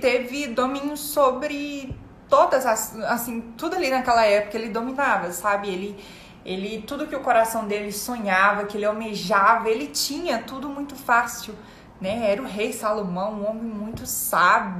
teve domínio sobre todas as, assim, tudo ali naquela época ele dominava, sabe? Ele ele tudo que o coração dele sonhava, que ele almejava, ele tinha tudo muito fácil, né? Era o rei Salomão, um homem muito sábio.